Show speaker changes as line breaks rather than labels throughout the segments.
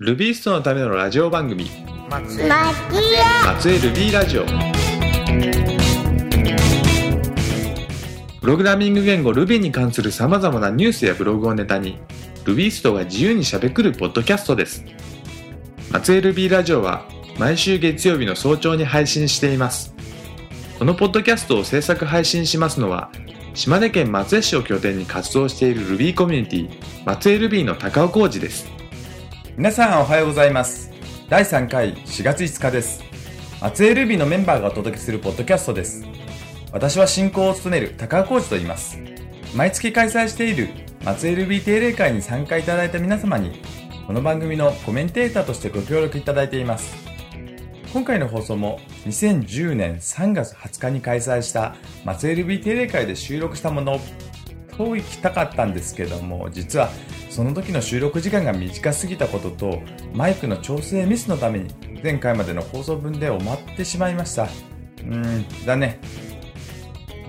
ルビーストのためのラジオ番組。
松江。
松江ルビーラジオ。プログラミング言語 Ruby に関する様々なニュースやブログをネタにルビーストが自由にしゃべくるポッドキャストです。松江ルビーラジオは毎週月曜日の早朝に配信しています。このポッドキャストを制作配信しますのは島根県松江市を拠点に活動している Ruby コミュニティ松江ルビーの高尾浩二です
皆さんおはようございます。第3回4月5日です。松江ルビーのメンバーがお届けするポッドキャストです。私は進行を務める高尾浩二と言います。毎月開催している松江ルビー定例会に参加いただいた皆様にこの番組のコメンテーターとしてご協力いただいています。今回の放送も2010年3月20日に開催した松江ルビー定例会で収録したものと行きたかったんですけども実はその時の収録時間が短すぎたこととマイクの調整ミスのために前回までの放送分で終わってしまいました。うーんだね。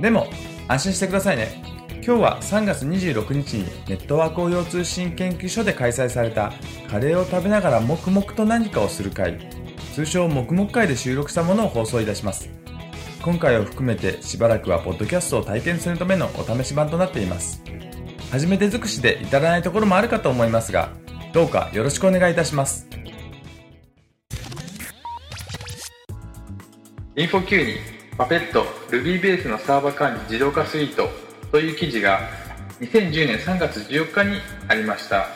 でも安心してくださいね。今日は3月26日にネットワーク応用通信研究所で開催されたカレーを食べながら黙々と何かをする会通称黙々会で収録したものを放送いたします。今回を含めてしばらくはポッドキャストを体験するためのお試し版となっています。初めて尽くしで至らないところもあるかと思いますがどうかよろしくお願いいたします。
インフォ Q にパペット Ruby ベースのサーバー管理自動化スイートという記事が2010年3月14日にありました、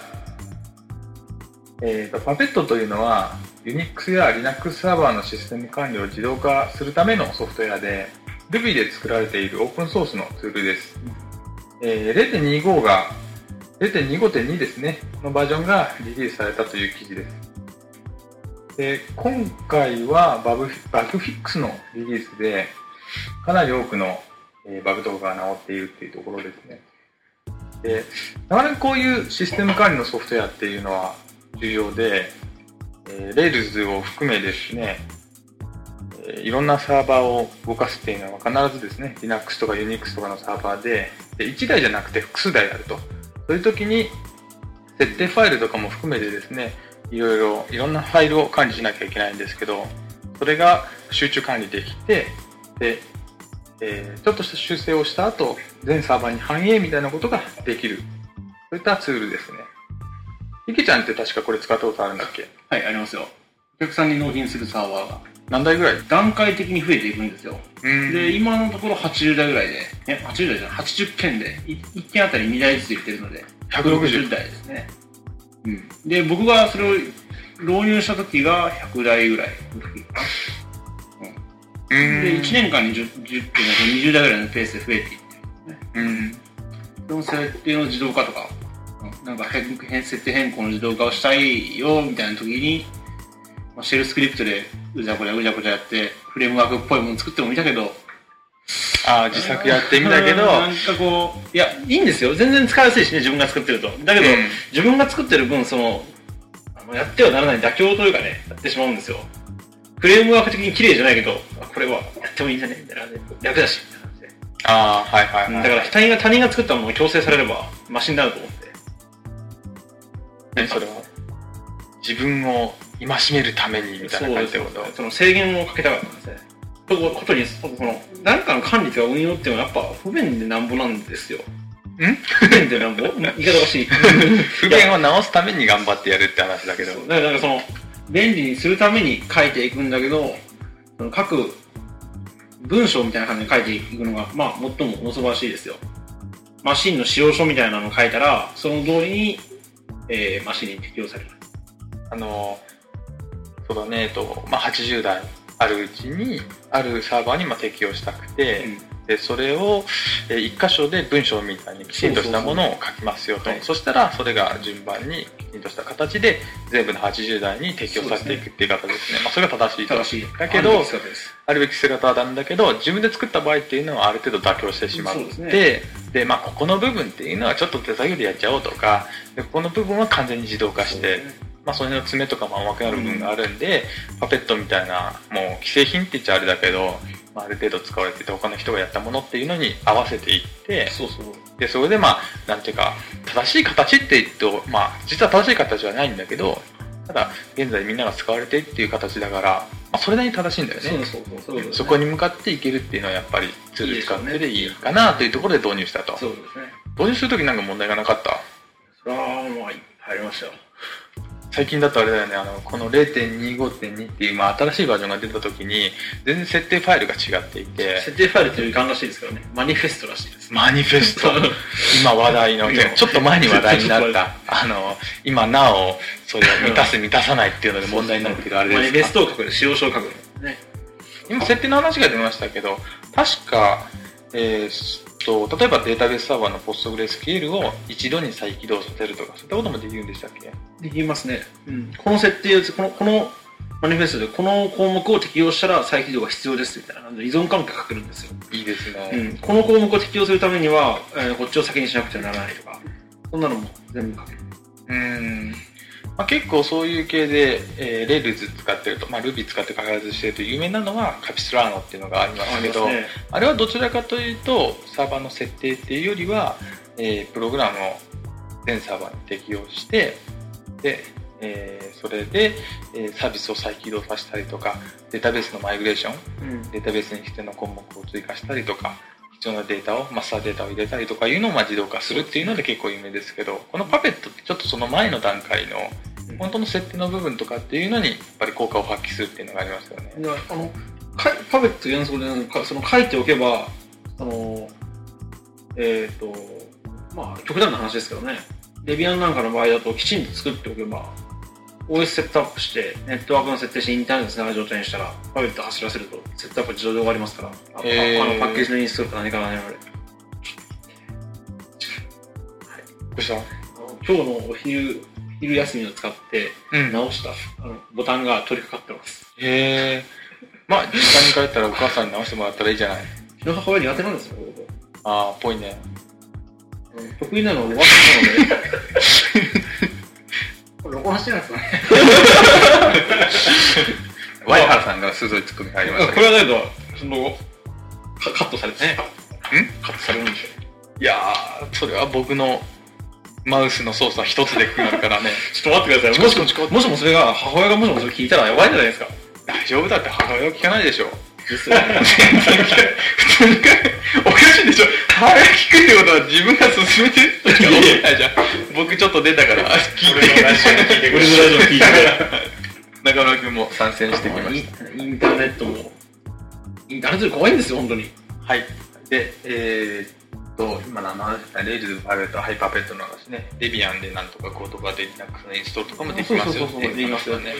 えーと、パペットというのは Unix や Linux サーバーのシステム管理を自動化するためのソフトウェアで Ruby で作られているオープンソースのツールです、えー、0.25が0.25.2ですねこのバージョンがリリースされたという記事ですで今回はバグバグフィックスのリリースでかなり多くのえバグとかが直っているっていうところですね。で、なかなかこういうシステム管理のソフトウェアっていうのは重要で、えー、Rails を含めですね、いろんなサーバーを動かすっていうのは必ずですね、Linux とか Unix とかのサーバーで、で1台じゃなくて複数台あると。そういう時に、設定ファイルとかも含めてですね、いろいろ、いろんなファイルを管理しなきゃいけないんですけど、それが集中管理できて、で、えーちょっとした修正をした後、全サーバーに反映みたいなことができる。そういったツールですね。池ちゃんって確かこれ使ったことあるんだっけ？
はい、ありますよ。お客さんに納品するサーバーが
何台ぐらい
段階的に増えていくんですよ。
うん
で、今のところ80台ぐらいで、え、80台じゃない、80件で、い1件あたり2台ずつ入れてるので、
160
160台ですね。うん。で、僕がそれを導入した時が100台ぐらいの時かな。
う
で、
ん
1年間に 10, 10件が20台ぐらいのペースで増えていってるんですね。
うん。
その設定の自動化とか、うんなんか変変設定変更の自動化をしたいよみたいな時に、まあ、シェルスクリプトでうじゃこじゃうじゃこじゃやって、フレームワークっぽいもの作っても見たけど、
ああ、自作やってみたけど、
なんかこう、いや、いいんですよ。全然使いやすいしね、自分が作ってると。だけど、
うん
自分が作ってる分、その、あのやってはならない妥協というかね、やってしまうんですよ。フレームワーク的に綺麗じゃないけど、あこれはやってもいいんじゃねみたいなね。楽だし、みたいな感じで。
ああ、はいはいはい。
だから他人が他人が作ったものを強制されればマシになると思って。
何それは？自分を戒めるためにみたいな感じってこと？
その制限をかけたかったんですね。とこことに、その、何かの管理とか運用っていうのはやっぱ不便でなんぼなんですよ。
ん？
不便でなんぼ？言い方おかしい。
不便を直すために頑張ってやるって話だけど。
だからなんかその、便利にするために書いていくんだけど、各文章みたいな感じで書いていくのが、まあ、最もお素晴らしいですよ。マシンの使用書みたいなのを書いたら、その通りに、えー、マシンに適用される。
あの、そうだね、えっと、まあ、80台あるうちに、あるサーバーにまあ適用したくて、で、それを、えー一箇所で文章みたいにきちんとしたものを書きますよと。
はい
そしたら、それが順番にきちんとした形で、全部の80台に適用されていくっていう方ですね。まあ、それが正しいと。
正しい。
だけど
あるべき姿
なんだけど、自分で作った場合っていうのはある程度妥協してしまって、でまあ、ここの部分っていうのはちょっと手作業でやっちゃおうとか、でここの部分は完全に自動化して、まあ、その辺の爪とかも甘くなる部分があるんで、パペットみたいな、もう既製品って言っちゃあれだけど、まあ、ある程度使われてて他の人がやったものっていうのに合わせていって、
そうそう。
で、それでまあ、なんていうか、正しい形って言うと、まあ、実は正しい形はないんだけど、ただ現在みんなが使われてるっていう形だから、まあ、それなりに正しいんだよね。
そうそうそうそういうこ
に向かっていけるっていうのはやっぱりツール使ってでいいかなというところで導入したと。
そうですね。
導入するときなんか問題がなかった？
それはまあ入りましたよ
最近だとあれだよねあのこの0.25.2っていう、まあ、新しいバージョンが出た時に全然設定ファイルが違っていて。
設定ファイルっていうかんらしいですけどね。マニフェストらしいです。
マニフェスト。今話題のちょっと前に話題になった。あの今なおそれを満たす満たさないっていうので問題になってるあれ
マニフェストを書く使用書を書く。ね。
今設定の話が出ましたけど確かえーっと例えばデータベースサーバーの PostgreSQL を一度に再起動させるとかそういったこともできるんでしたっけ？
できますね、うん、この設定をこのこのマニフェストでこの項目を適用したら再起動が必要ですみたいな依存関係書けるんですよ、
いいですね、
うん、この項目を適用するためには、えーこっちを先にしなくてはならないとかそんなのも全部書ける。
うんまあ、結構そういう系で、えー、Rails 使ってると、まあ、Ruby 使って開発してると有名なのはカピスラーノっていうのがありますけどあ
ね。
れはどちらかというとサーバーの設定っていうよりは、えープログラムを全サーバーに適用してで、えーそれで、えーサービスを再起動させたりとかデータベースのマイグレーション
うん。
データベースに必要な項目を追加したりとか必要なデータをマスターデータを入れたりとかいうのをまあ自動化するっていうので結構有名ですけどこのパペットってちょっとその前の段階の本当の設定の部分とかっていうのにやっぱり効果を発揮するっていうのがありますよね。
であのかパペット原則でその書いておけばそのえっ、とまあ極端な話ですけどね。デビアンなんかの場合だときちんと作っておけば OS セットアップしてネットワークの設定してインターネットにつながる状態にしたらパペット走らせるとセットアップ自動で終わりますからあ
へー。
あのパッケージのインストールか何か何かで
どうした？
今日のお昼昼休みを使って
うん。
直したあのボタンが取り掛かってます。
へえまあ実家に帰ったらお母さんに直してもらったらいいじゃない。う
ちの母親苦手なんですよ
ああぽいね。
得意なのはおばさんなので 録音してないですかね。
ワイハラさんが鋭いツッコミ入りました
こ
け
れはだけどそのカカットされてねカットされるんでしょ？
どいやーそれは僕のマウスの操作一つでなるからね。
ちょっと待ってください。もしももしもそれが母親がもしもそれ聞いたらやばいじゃないですか。
大丈夫だって母親は聞かないでしょ
ですよね。
普通におかしいでしょ。母親聞くってことは自分が進めてるとしか思ってないじゃん。僕ちょっと出たから聞いて
俺のラジオ聞いて
中村君も参戦してきまし
インターネットも。インターネットで怖いんですよ本当に。
たはい。でえーっと今のあの話レイルズパペットハイパペットの話ね。デビアンでなんとかコードがで Linux のインストールとかもできますよっていう
で。きますよね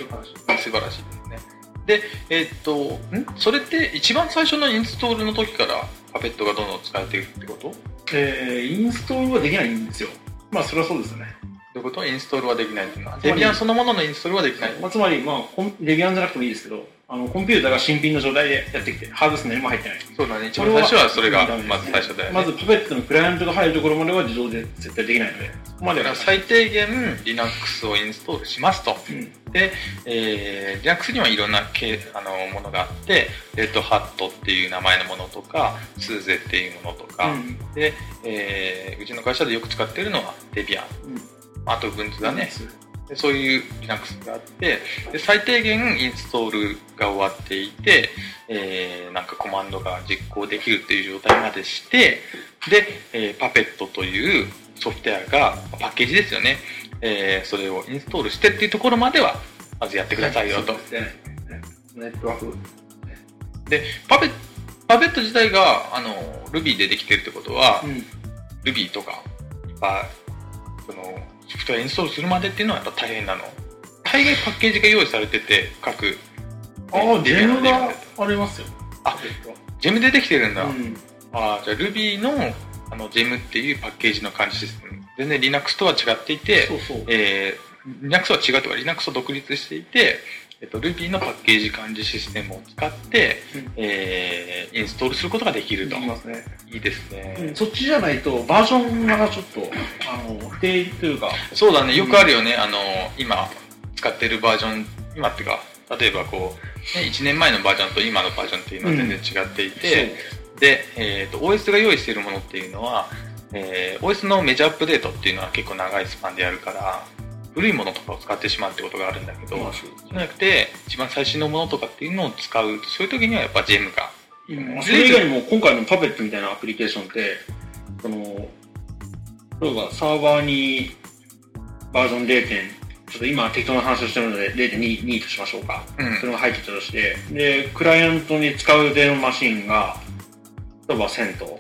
素晴らしいですねでえーっとん？それって一番最初のインストールの時からパペットがどんどん使えていくってこと？
えー、インストールはできないんですよ。まあそれはそうですよね。
どういうこと？インストールはできないっていうのはデビアンそのもののインストールはできない。
まあ、つまり、まあ、コンデビアンじゃなくてもいいですけどあのコンピューターが新品の状態でやってきてハードスク何も入ってない。
そうだね。一番最初はそれがまず最初だよね。
まずパペットのクライアントが入るところまでは自動で絶対できないのでそこまで
最低限 Linux をインストールしますと。
うん。
で、えー、Linux にはいろんなけあのものがあって、レッドハットっていう名前のものとか、スーゼっていうものとか、
うん。
で、えーうちの会社でよく使ってるのは Debian、あと Ubuntu だね、でそういう Linux があってで、最低限インストールが終わっていて、えーなんかコマンドが実行できるっていう状態までして、で、えー、Puppet というソフトウェアが、パッケージですよね、えーそれをインストールしてっていうところまでは、まずやってくださいよと。
ネットワーク。
で、パペパペット自体が、あの、Ruby でできてるってことは、
うん。
Ruby とか、まあ、その、ソフトウェアインストールするまでっていうのはやっぱ大変なの？大概パッケージが用意されてて、各、
ああジェムがありますよ
あジェムでできてるんだ。
うん
あーじゃあ Ruby の、あの、ジェムっていうパッケージの管理システム。全然 Linux とは違っていて、
そうそう
えー、Linux は違うとか Linux を独立していて、えっと、Ruby のパッケージ管理システムを使って、
うん
えーインストールすることができると。
できますね
いいですね。
うんそっちじゃないとバージョンがちょっとあの不定というか
そうだね、よくあるよね。あの、今使ってるバージョン、今っていうか、例えばこう、ね、1年前のバージョンと今のバージョンっていうのは全然違っていて、で、えっ、と、OS が用意しているものっていうのは、えー OS のメジャーアップデートっていうのは結構長いスパンでやるから、古いものとかを使ってしまうってことがあるんだけど、じゃなくて、一番最新のものとかっていうのを使う、そういう時にはやっぱジェムがいいよ。ね。
それ以外にも今回のパペットみたいなアプリケーションって、その、例えばサーバーにバージョン0点、ちょっと今適当な話をしてるので0.2 2としましょうか。
うん。
それが入ってたとして、で、クライアントに使う予定のマシンが、例えばセント、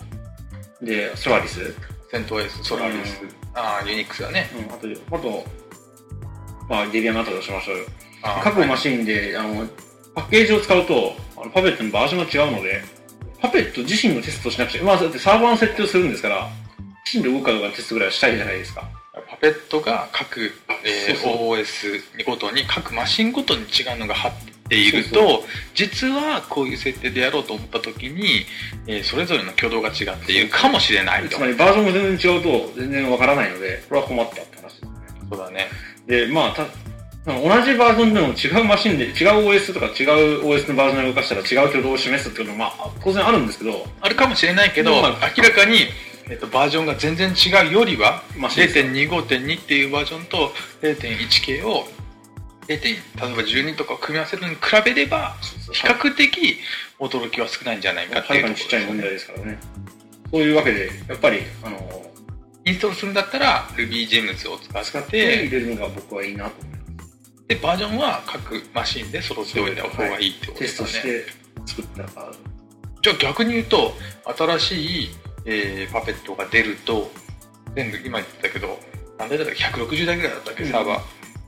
で、ソラリス、うん、
セント S、ソラリス、ああ、ユニックスだね。
あと、あと、まあ、デビアンがあったとしましょうよ。各マシンで、あの、パッケージを使うと、あのパペットのバージョンが違うので、パペット自身のテストをしなくちゃ、まあ、だってサーバーの設定をするんですから、きちんと動くかどうかのテストぐらいはしたいじゃないですか。
パペットが各、えー
そう
OS ごとに各マシンごとに違うのが貼っていると
そう
実はこういう設定でやろうと思った時に、えーそれぞれの挙動が違っているかもしれないと
つまりバージョンが全然違うと全然わからないので、これは困った。
そうだね。
で、まあ、た、同じバージョンでも違うマシンで、違う OS とか違う OS のバージョンを動かしたら違う挙動を示すっていうのは、まあ、当然あるんですけど、
あるかもしれないけど、
まあ
明らかに、えっとバージョンが全然違うよりは
マシンです。
0.25.2っていうバージョンと0.1系を 0. 例えば12とかを組み合わせるのに比べれば比較的驚きは少ないんじゃないかっていうと
ちっちゃい問題ですからね。そういうわけで、やっぱり、あの、
インストールするんだったら RubyGems を使
使
っ
って入れるのが僕はいいなと思います。
でバージョンは各マシンで揃っておいた方がいいってこと
テス
ですね、
トして作ったら、
じゃあ逆に言うと新しい、えーパペットが出ると全部今言ってたけど何台だったっけ160台ぐらいだったっけ、
うん。
サーバー。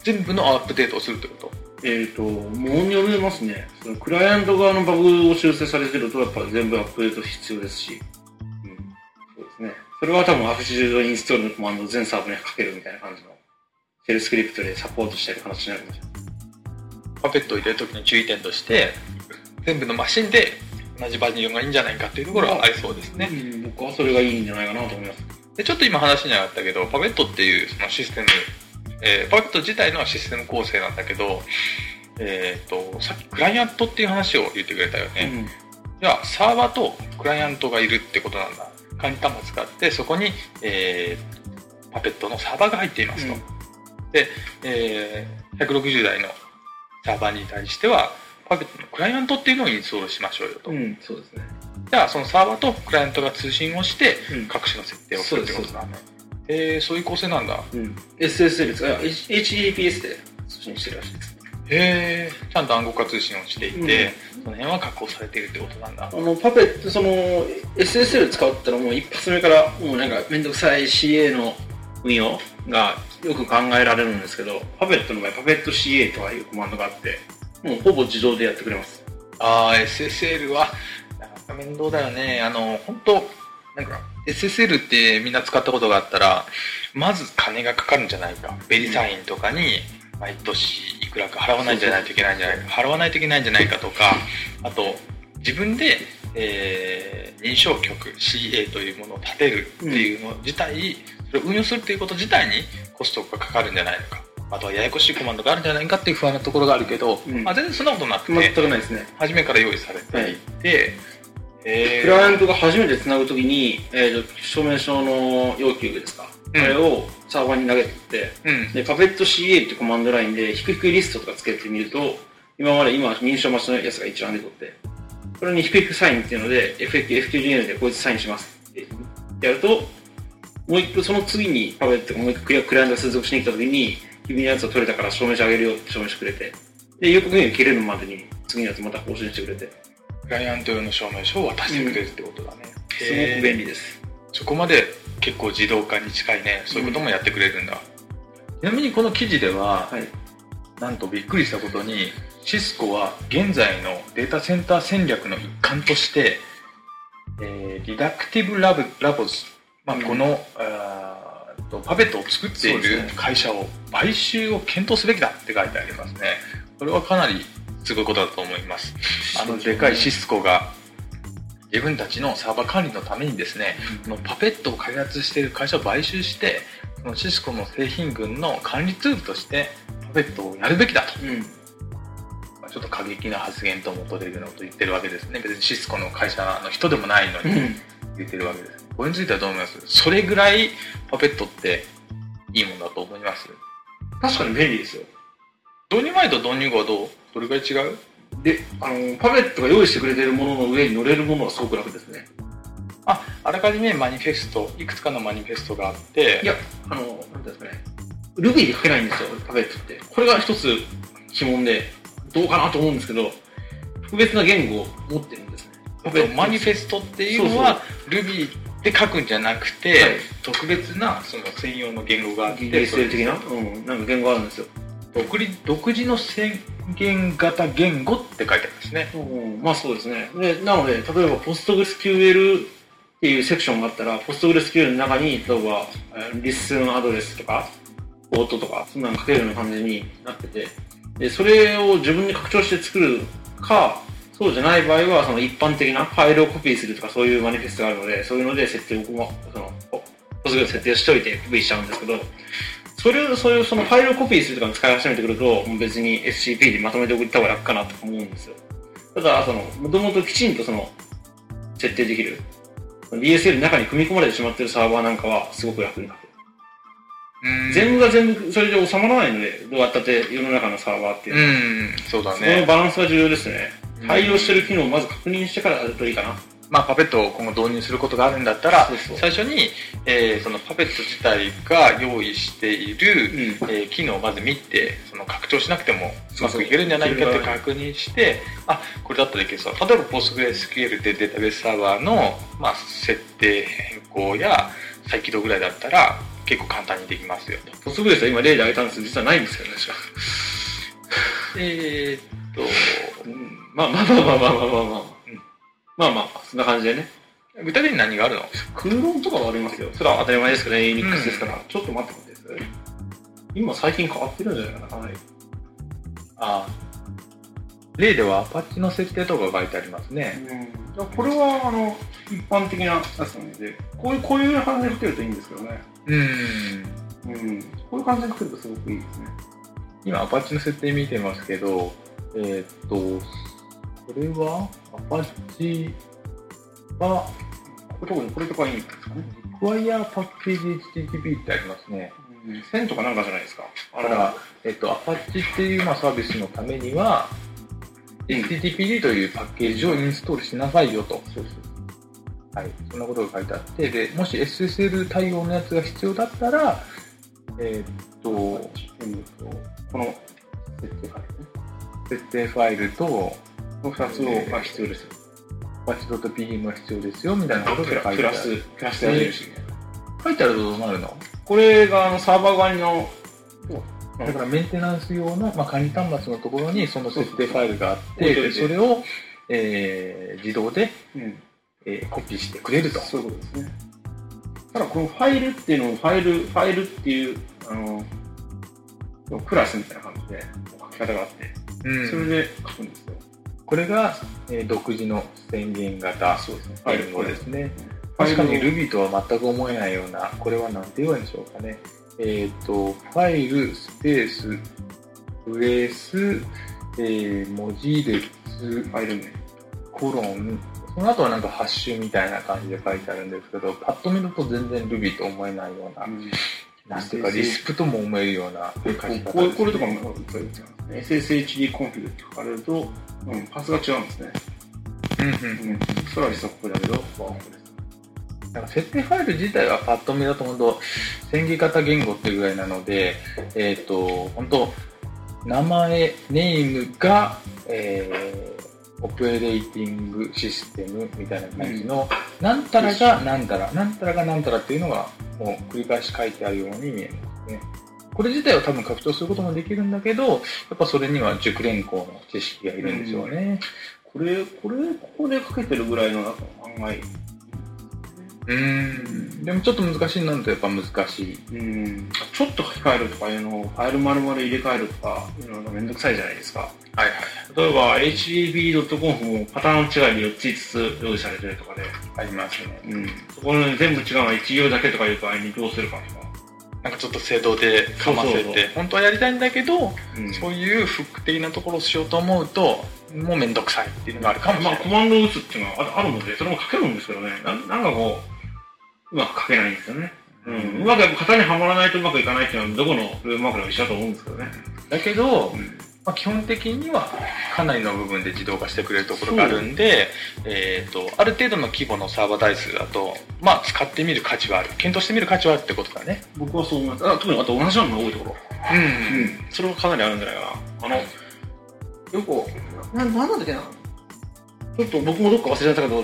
全部のアップデートをするってこと？
えっ、と、ものによりますね。そのクライアント側のバグを修正されてると、やっぱ全部アップデート必要ですし、うん、そうですね。それは多分 Apache インストールのコマンドを全サーバーにかけるみたいな感じの、シェルスクリプトでサポートしたり話になるかもしれない。
パペットを入れるときの注意点として全部のマシンで同じバージョンがいいんじゃないかっていうところはありそうですね、
うん僕はそれがいいんじゃないかなと思います。
でちょっと今話に上がったけどパペットっていうそのシステム、えーパペット自体のシステム構成なんだけどえっ、とさっきクライアントっていう話を言ってくれたよね、じゃあサーバーとクライアントがいるってことなんだ管理端末があってそこに、えーパペットのサーバーが入っていますと、
うん。
で、えー160台のサーバーに対してはパペットのクライアントっていうのをインストールしましょうよと、
うん、うん、そうですね。
じゃあそのサーバーとクライアントが通信をして
うん。
各種の設定をするってことだね。えー、そういう構成なんだ。
うん。SSL です。か HTTPS で通信してるらしいです。
へえちゃんと暗号化通信をしていて、その辺は確保されているってことなんだ。
あの、パペット、その、SSL 使うったらもう一発目から、もうなんかめんどくさい CA の運用がよく考えられるんですけど、パペットの場合、パペット CA とかいうコマンドがあって、もうほぼ自動でやってくれます。
ああ SSL はなかなか面倒だよね。あの本当なんか SSL ってみんな使ったことがあったらまず金がかかるんじゃないか。ベリサインとかに毎年いくらか払わないんじゃないといけないんじゃないか払わないといけないんじゃないかとかあと自分で、えー認証局 CA というものを立てるっていうの自体、それを運用するっていうこと自体にコストがかかるんじゃないのか。あとはややこしいコマンドがあるんじゃないかっていう不安なところがあるけど、
うん。
まあ、全然そんなことなくて、
全くないですね。
初めから用意されていて、えー
クライアントが初めて繋ぐときに、えーと、証明書の要求ですか、
うん
あれをサーバーに投げてって、
うん。
で、パペット CA ってコマンドラインで、ひくひくリストとかつけてみると、今まで今認証待ちのやつが一覧で取って、これにひくひくサインっていうので、FQ FQDN でこいつサインしますってやると、もう一個その次にパペットがもう一個クライアントが接続しに来た時に、君のやつを取れたから証明書あげるよって証明してくれて、で、予告に切れるまでに次のやつまた更新してくれて、
クライアント用の証明書を渡してくれるってことだね、
すごく便利です。
そこまで結構自動化に近いねそういうこともやってくれるんだ、ちなみにこの記事では、
はい。
なんとびっくりしたことにシスコは現在のデータセンター戦略の一環として、えーリダクティブラブラボズ、まあ、
うん。
この、あーとパペットを作っている会社を買収を検討すべきだって書いてありますね。これはかなりすごいことだと思います。あのでかいシスコが自分たちのサーバー管理のためにですね、このパペットを開発している会社を買収して、そのシスコの製品群の管理ツールとしてパペットをやるべきだと。
うん。
まあちょっと過激な発言とも取れるのと言ってるわけですね。別にシスコの会社の人でもないのに
うん。
言ってるわけです。これについてはどう思います？それぐらいパペットっていいものだと思います？
確かに便利ですよ。
導入前と導入後はどう？どれくらい違う？
で、あの、パペットが用意してくれてるものの上に乗れるものはすごく楽ですね。
あ、あらかじめマニフェスト、いくつかのマニフェストがあって、
いや、あの、なんですかね。Ruby で書けないんですよ、パペットって。これが一つ疑問で、どうかなと思うんですけど、特別な言語を持ってるんですね。
あとマニフェストっていうのは Ruby で書くんじゃなくて、
はい
特別なその専用の言語があって、
DSL 的な？うん、なんか言語あるんですよ。
独立独自の宣言型言語って書いてありますね。
うん、まあそうですね。で、なので、例えば PostgreSQL っていうセクションがあったら、PostgreSQL の中に、例えば、えーリッスンアドレスとか、ポートとか、そんなの書けるような感じになってて、で、それを自分で拡張して作るか、そうじゃない場合は、その一般的なファイルをコピーするとか、そういうマニフェストがあるので、そういうので設定を、まその、ポスグレ設定をしといてコピーしちゃうんですけど、それを、そういうそのファイルをコピーするとかに使い始めてくると、別に SCP でまとめて送った方が楽かなと思うんですよ。ただ、その、もともときちんとその、設定できる。DSL の中に組み込まれてしまってるサーバーなんかはすごく楽に書ける。
うん
全部が全部それで収まらないので、どうやったって世の中のサーバーっていうのは。
うん、そうだ
その
ね。
バランスが重要ですね
うん。
対応してる機能をまず確認してからやるといいかな。
まあ、パペットを今後導入することがあるんだったら最初に、えー、そのパペット自体が用意している、
うん、
えー、機能をまず見てその拡張しなくてもうまくいけるんじゃないかって確認してあこれだったらいけそう。例えば PostgreSQL でデータベースサーバーの、まあ、設定変更や再起動ぐらいだったら結構簡単にできますよと。
Postgres は今例で挙げたんですけど実はないんですよね
えっと、
まあまあまあまあまあまあまあ、まあ。うんまあまあ、そんな感じでね。
具体的に何があるの？
空論とかはありますよ。それは当たり前ですけどね、Unix ですから。ちょっと待ってください。今最近変わってるんじゃないかな、かなり。
あ例ではアパッチの設定とか書いてありますね。
うん。これは、あの、一般的なやつなので、こういう、こういう感じで書けるといいんですけどね。
うん。
うん。こういう感じで書けるとすごくいいですね。
今、アパッチの設定見てますけど、えーっと、これは、アパッチは、
これ特にこれとかいいんですかね。
Require Package HTTP ってありますね。
うん。線とかなんかじゃないですか。あ
だから、えっと、アパッチっていう、まあ、サービスのためには、HTTPD というパッケージをインストールしなさいよと。
そうそう。
はい。そんなことが書いてあって、で、もし SSL 対応のやつが必要だったら、えーっと、
この設定ファイルね。
設定ファイルと、
この2つをが必要ですよ。
アパッチ .pm が必要ですよ、みたいなことが書いてある。
プラス、プラスでやれるしね。
書いてあるとどうなるの？
これがあのサーバー側の、
だからメンテナンス用の、まあ、管理端末のところにその設定ファイルがあって、
そうそう
でそれを、えー自動で、
うん、
えーコピーしてくれると。
そういうことですね。ただこのファイルっていうのを、ファイル、ファイルっていう、あの、クラスみたいな感じで書き方があって、
うん
それで書くんですよ。
これが、えー独自の宣言型。言語ですね。確かに Ruby とは全く思えないような、これは何て言えばいいんでしょうかね。えっ、と、ファイル、スペース、ブレス、えー文字列、
ファイル名。
コロン、その後はなんかハッシュみたいな感じで書いてあるんですけど、パッと見ると全然 Ruby と思えないような、なんていうかリスプとも思えるような書き方。
これこれとかも。SSHD コンフィグって書かれると、うん、パスが違うんですね。
うんうん
うん。それは実はここだけど、ここです。
なんか設定ファイル自体はパッと見だと本当宣言型言語っていうぐらいなので、えっ、と、本当名前、ネームが、えーオペレーティングシステムみたいな感じの、なんたらがなんたら、なんたらがなんたらっていうのが、もう繰り返し書いてあるように見えますね。これ自体は多分拡張することもできるんだけど、やっぱそれには熟練校の知識がいるんでしょうね。
これ、これ、ここで書けてるぐらいの中の案外、
うーん。でもちょっと難しいなるとやっぱ難しい。
うん、ちょっと書き換えるとかいうのを、ファイル丸々入れ替えるとかいうのがめんどくさいじゃないですか。
はいはい。
例えば、http.conf もパターン違いに4つ5つ用意されてるとかで、
ありますね。
うん、そこの全部違うのは1行だけとかいう場合にどうするかとか。
なんかちょっと制度でかませて本当はやりたいんだけど、
うん
そういうフック的なところをしようと思うともうめんどくさいっていうのがあるかもしれ
まあ、
ない、
コマンドを打つっていうのはああるので、それも書けるんですけどね、なんなんかこう、うまく書けないんですよね。うん。うまくやっぱ型にはまらないとうまくいかないっていうのは、どこのウェブマークでも一緒だと思うんですけどね。
だけど、
うん
まあ、基本的にはかなりの部分で自動化してくれるところがあるんで、えー、とある程度の規模のサーバー台数だと、まあ、使ってみる価値はある検討してみる価値はあるってことだね
僕はそう思います。あ特にあと同じようなのが多いところ。
うん、
うん。それはかなりあるんじゃないかな。あの、よく、な、なんなんだっけな。ちょっと僕もどっか忘れちゃったけど、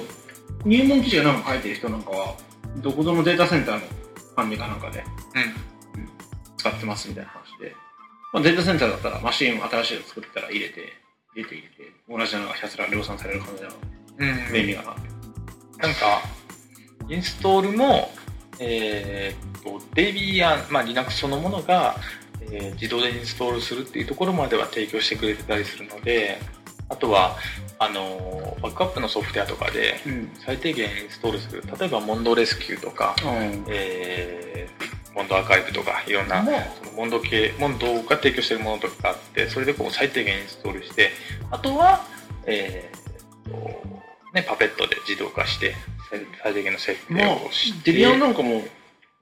入門記事がなんか書いてる人なんかは、どこぞのデータセンターの管理かなんかで使ってますみたいな話で。まあ、データセンターだったらマシンを新しいの作ったら入れて、入れて入れて、同じなのがひたすら量産される感じなの
うんうん
便利かな。
なんかインストールもえー、と Debian、まあ、Linux そのものが、えー自動でインストールするっていうところまでは提供してくれてたりするのであとはあのバックアップのソフトウェアとかで
うん。
最低限インストールする例えばモンドレスキューとか、えー、モンドアーカイブとかいろんな
まあ、
そのモンド系モンドが提供しているものとかがあってそれでこう最低限インストールしてあとは、えーとね、パペットで自動化して最最低限の設定
まあ
をして、
デビアンなんかも、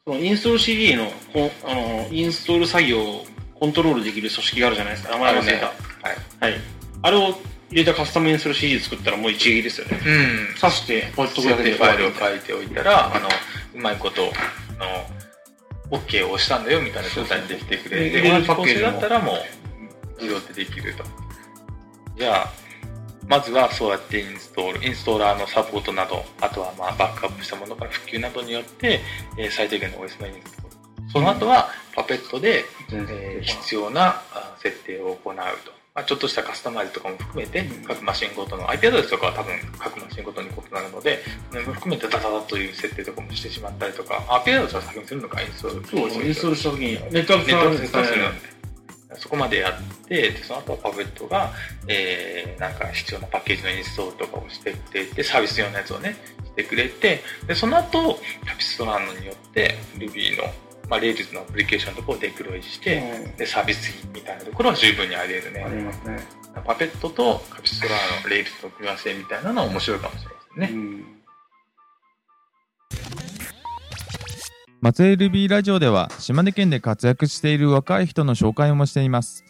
そのインストール CD のこあのインストール作業をコントロールできる組織があるじゃないですか。名前忘れた。
ねはい
はい。あれを入れたカスタムインストール CD 作ったらもう一撃ですよね。
うん
挿して、ポッド
そうやってファイルを
い
書いておいたら、あの、うまいこと、あの、OK を押したんだよみたいな状態にできてくれて、
そうそう
同じ構成だったらもう、自動でできると。じゃあ、まずはそうやってインストール、インストーラーのサポートなど、あとはまあバックアップしたものから普及などによって、えー最低限の OS のインストール。その後は、パペットで、えー必要なあ設定を行うと。まあ、ちょっとしたカスタマイズとかも含めて、各マシンごとの IP アドレスとかは多分各マシンごとに異なるので、それも含めてダダダという設定とかもしてしまったりとか、IP アドレスは先にするのか、インストール。
そうですね。インストールした時に、ネットワーク
ネットワーク
で
で、そこまでやって、でその後はパペットが、えー、なんか必要なパッケージのインストールとかをしてくれて、サービス用のやつをね、してくれて、で、その後、キャピストランドによって、Ruby の、まあ、Rails のアプリケーションのところをデプロイして、で、サービスみたいなところは十分にあり得るね。
ありますね。
パペットとカピストラーのレイルズの組み合わせみたいなのは面白いかもしれませんね。
うん。
松江 LB ラジオでは島根県で活躍している若い人の紹介もしています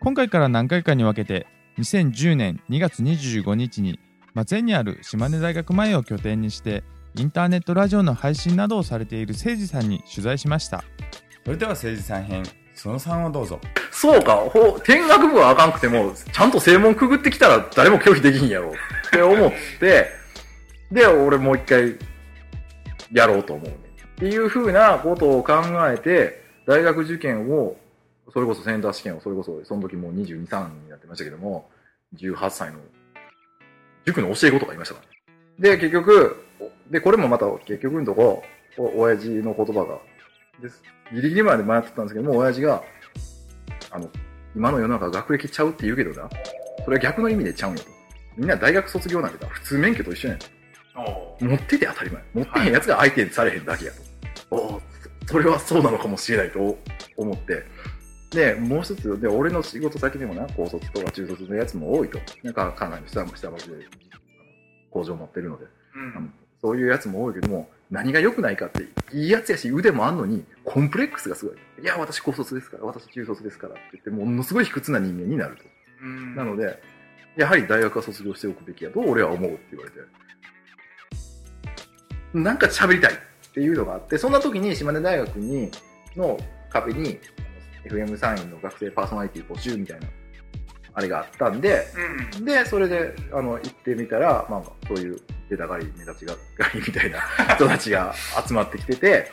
今回から何回かに分けて2010年2月25日に松江にある島根大学前を拠点にしてインターネットラジオの配信などをされている誠司さんに取材しましたそれでは誠司さん編その3をどうぞ
そうか、ほ見学部はあかんくても、ちゃんと正門くぐってきたら誰も拒否できひんやろって思って、で、俺もう一回やろうと思うね。っていうふうなことを考えて、大学受験を、それこそセンター試験を、それこそ、その時もう22、3になってましたけども、18歳の塾の教え子とかいましたから。で、結局、で、これもまた結局のとこ、お親父の言葉が、です。ギリギリまで迷ってたんですけども、親父が、あの、今の世の中学歴ちゃうって言うけどな、それは逆の意味でちゃうんよと。みんな大学卒業なんて普通免許と一緒やんと。持ってて当たり前。持ってへんやつが相手にされへんだけやと。おおそれはそうなのかもしれないと思って。で、もう一つ、で、俺の仕事先でもな、高卒とか中卒のやつも多いと。なんか、かなり下下町で工場持ってるので。
うん
そういうやつも多いけども、何が良くないかって、いいやつやし腕もあんのに、コンプレックスがすごい。いや、私高卒ですから、私中卒ですからって言って、ものすごい卑屈な人間になると。
うん
なので、やはり大学は卒業しておくべきやと俺は思うって言われて。なんか喋りたいっていうのがあって、そんな時に島根大学に、の壁に、FM サインの学生パーソナリティ募集みたいな、あれがあったんで、で、それで、あの、行ってみたら、まあ、そういう出たがり、目立ちが狩りみたいな人たちが集まってきてて、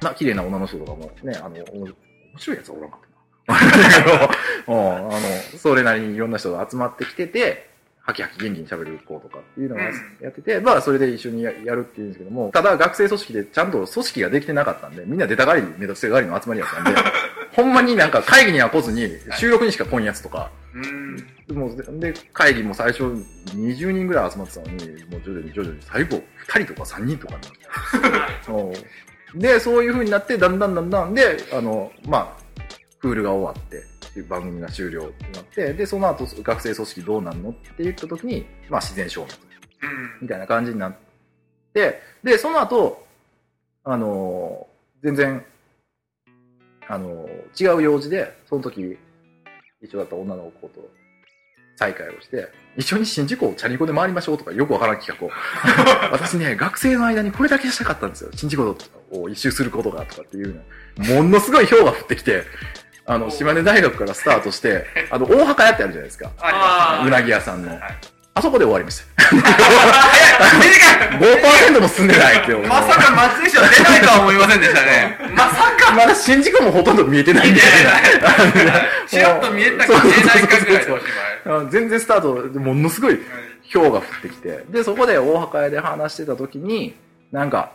まあ、綺麗な女の人とかもね、あの、お面白いやつはおらんかったな。うん、あの、それなりにいろんな人が集まってきてて、ハキハキ元気に喋る子とかっていうのがやってて、まあそれで一緒にややるっていうんですけども、ただ学生組織でちゃんと組織ができてなかったんで、みんな出たがり、目立ちたがりの集まりやったんで、ほんまになんか会議には来ずに収録にしか来んやつとか、
うん。
で会議も最初20人ぐらい集まってたのに、もう徐々に徐々に最後2人とか3人とかになって。う。んで、そういう風になって、だんだんだんだんで、あの、まあ、クールが終わって、番組が終了になって、で、その後学生組織どうなんのって言った時に、まあ自然消滅。みたいな感じになって、で、その後、あの、全然、あの、違う用事で、その時、一緒だった女の子と再会をして、一緒に新宿をチャリンコで回りましょうとかよくわからん企画を。私ね、学生の間にこれだけしたかったんですよ。新宿を一周することがとかっていうの。ものすごい氷が降ってきて、あの、島根大学からスタートして、あの、大墓屋ってあるじゃないですか。
あ
うなぎ屋さんの。
はい
あそこで終わりました。
短い
5%も進んでないっていう。
まさか松江市は出ないとは思いませんでしたね。まさか。
まだ新宿もほとんど見えてないんで。
ちらっと見えたか見えない。かぐらい。
全然スタート、ものすごい。氷が降ってきて、で、そこで大墓屋で話してた時に、なんか、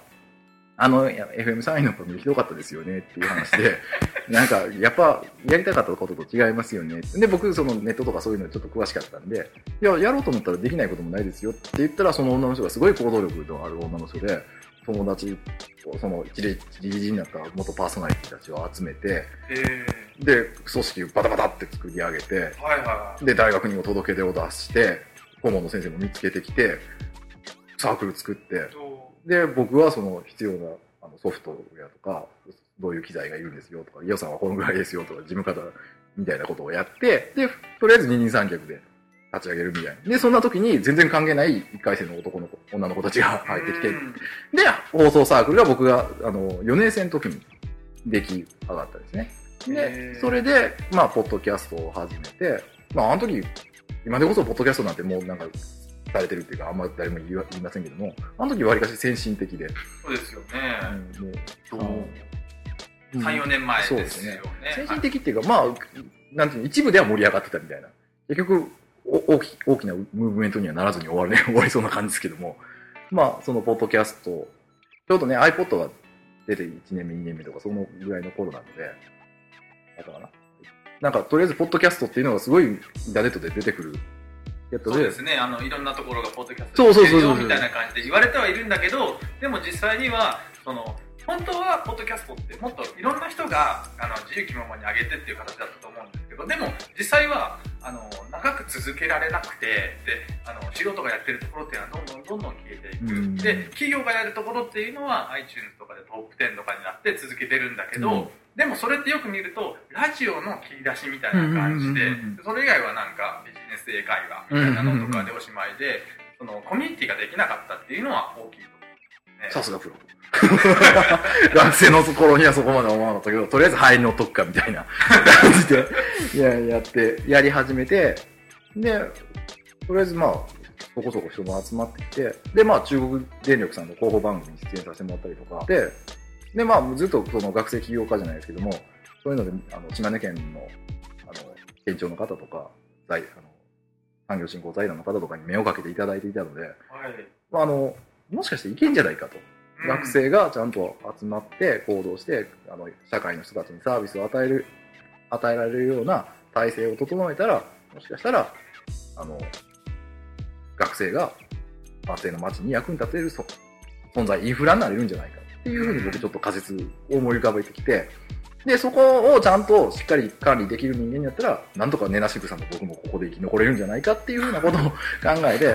あの、いや FM3 位の番組ひどかったですよねっていう話で、なんか、やっぱ、やりたかったことと違いますよね。で、僕、そのネットとかそういうのちょっと詳しかったんで、いや、やろうと思ったらできないこともないですよって言ったら、その女の人がすごい行動力のある女の人で、友達を、その一時になった元パーソナリティたちを集めて、
え
で、組織をバタバタって作り上げて、
ー、はいは
で、大学にも届け出を出して、顧問の先生も見つけてきて、サークル作って
い。、
で、僕はその必要なあのソフトウェアとか、どういう機材がいるんですよとか、予算はこのぐらいですよとか、事務方みたいなことをやって、で、とりあえず二人三脚で立ち上げるみたいな。で、そんな時に全然関係ない一回生の男の子、女の子たちが入ってきて、
うん
で、放送サークルが僕が、あの、4年生の時に出来上がったんですね。
へ
で、
ー
それで、まあ、ポッドキャストを始めて、まあ、あの時、今でこそポッドキャストなんてもうなんか、されてるっていうか、あんま誰も言いませんけども、あの時わりかし先進的で、
そうですよね。
うんもうあの
3、4年前
そう
で
ですすね
よね。。
先進的っていうか、まあ、なんていうの、一部では盛り上がってたみたいな。結局、お大き大きなムーブメントにはならずに終わるね、終わりそうな感じですけども、まあ、そのポッドキャスト、ちょうどね、iPod が出て1年目、2年目とか、そのぐらいの頃なので、だかな。なんか、とりあえず、ポッドキャストっていうのがすごいインターネットで出てくるや
そうで、すね。あの、いろんなところがポッドキャスト
そうそうそうそう。
みたいな感じで言われてはいるんだけど、でも実際には、その、本当はポッドキャストってもっといろんな人があの自由気ままに上げてっていう形だったと思うんですけどでも実際はあの長く続けられなくてであの素人がやってるところっていうのはどんどんどんどん消えていく、
うん。
で企業がやるところっていうのは iTunes とかでトップ10とかになって続けてるんだけど、
うん
でもそれってよく見るとラジオの切り出しみたいな感じで、それ以外はなんかビジネス英会話みたいなのとかでおしまいで、そのコミュニティができなかったっていうのは大きいと。
さすがプロ。学生の頃にはそこまで思わなかったけど、とりあえず入りのとくかみたいな感じで、いや、やって、やり始めて、で、とりあえずまあ、そこそこ人も集まってきて、で、まあ、中国電力さんの広報番組に出演させてもらったりとか、で、で、まあ、ずっとその学生起業家じゃないですけども、そういうので、あの、島根県の、あの、県庁の方とか、財、あの、産業振興財団の方とかに目をかけていただいていたので、
はい。
まあ、あの、もしかしていけんじゃないかと。学生がちゃんと集まって行動して、あの、社会の人たちにサービスを与える、与えられるような体制を整えたら、もしかしたら、あの、学生が松江の街に役に立てるそ存在、インフラになれるんじゃないかっていうふうに僕ちょっと仮説を思い浮かべてきて、で、そこをちゃんとしっかり管理できる人間になったら、なんとか根なしぐさんと僕もここで生き残れるんじゃないかっていうふうなことを 考えて、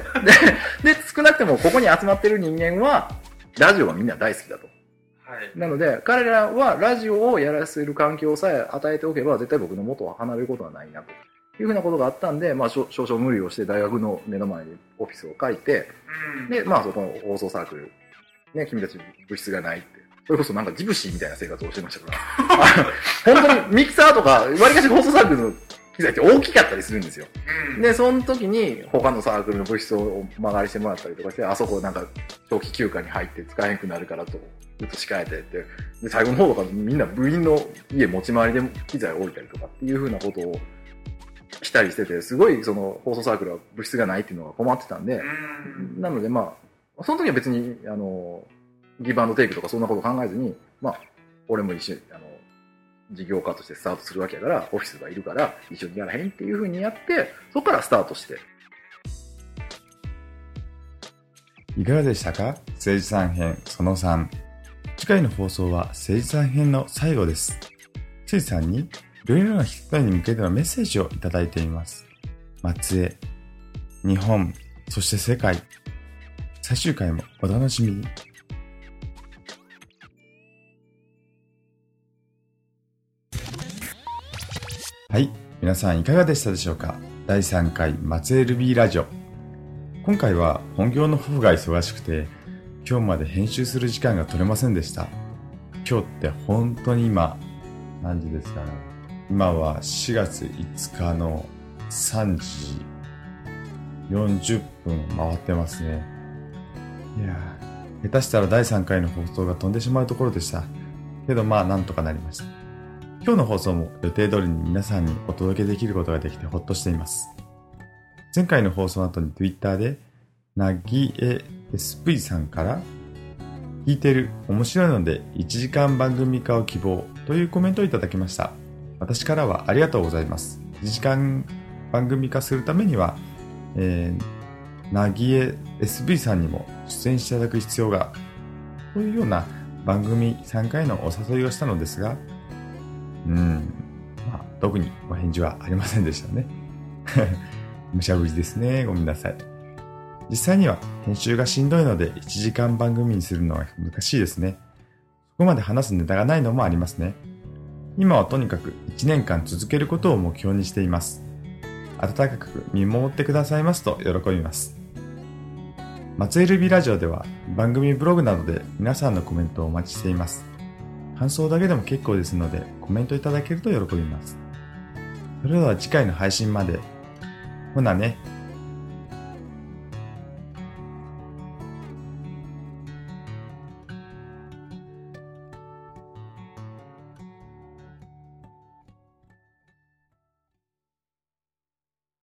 で、で、少なくてもここに集まってる人間は、ラジオがみんな大好きだと。
はい。
なので、彼らはラジオをやらせる環境さえ与えておけば、絶対僕の元は離れることはないなと。いうふうなことがあったんで、まあ、少少々無理をして大学の目の前にオフィスを借りて、
うん
で、まあ、そこの放送サークル、ね、君たち物質がないって。それこそなんかジプシーみたいな生活をしてましたから。あ 本当にミキサーとか、わりかし放送サークルの機材って大きかったりするんですよ。
うん
で、その時に他のサークルの物質を間借りしてもらったりとかして、あそこなんか長期休暇に入って使えなくなるからと、ずっと控えてって、で、最後の方とかみんな部員の家持ち回りで機材を置いたりとかっていうふうなことをしたりしてて、すごいその放送サークルは物質がないっていうのが困ってたんで、
うん
なのでまあ、その時は別に、あの、ギブアンドテイクとかそんなこと考えずに、まあ、俺も一緒に、あの、事業家としてスタートするわけやから、オフィスがいるから一緒にやらへんっていうふうにやって、そこからスタートして。
いかがでしたか？政治さん編その3。次回の放送は政治さん編の最後です。政治さんにいろいろな人に向けてのメッセージをいただいています。松江、日本、そして世界。最終回もお楽しみに。はい、皆さんいかがでしたでしょうか？第3回松江ルビーラジオ。今回は本業の夫婦が忙しくて、今日まで編集する時間が取れませんでした。今日って本当に今、何時ですかね？今は4月5日の3時40分回ってますね。いや、下手したら第3回の放送が飛んでしまうところでした。けどまあなんとかなりました。今日の放送も予定通りに皆さんにお届けできることができてほっとしています。前回の放送の後に Twitter で、なぎえ SV さんから、聞いてる、面白いので1時間番組化を希望というコメントをいただきました。私からはありがとうございます。1時間番組化するためには、えー、なぎえ SV さんにも出演していただく必要が、というような番組3回のお誘いをしたのですが、うん、まあ、特にお返事はありませんでしたね。無茶ぶりですね。ごめんなさい。実際には編集がしんどいので1時間番組にするのは難しいですね。そこまで話すネタがないのもありますね。今はとにかく1年間続けることを目標にしています。温かく見守ってくださいますと喜びます。松江ルビラジオでは番組ブログなどで皆さんのコメントをお待ちしています。感想だけでも結構ですのでコメントいただけると喜びます。それでは次回の配信まで。ほなね。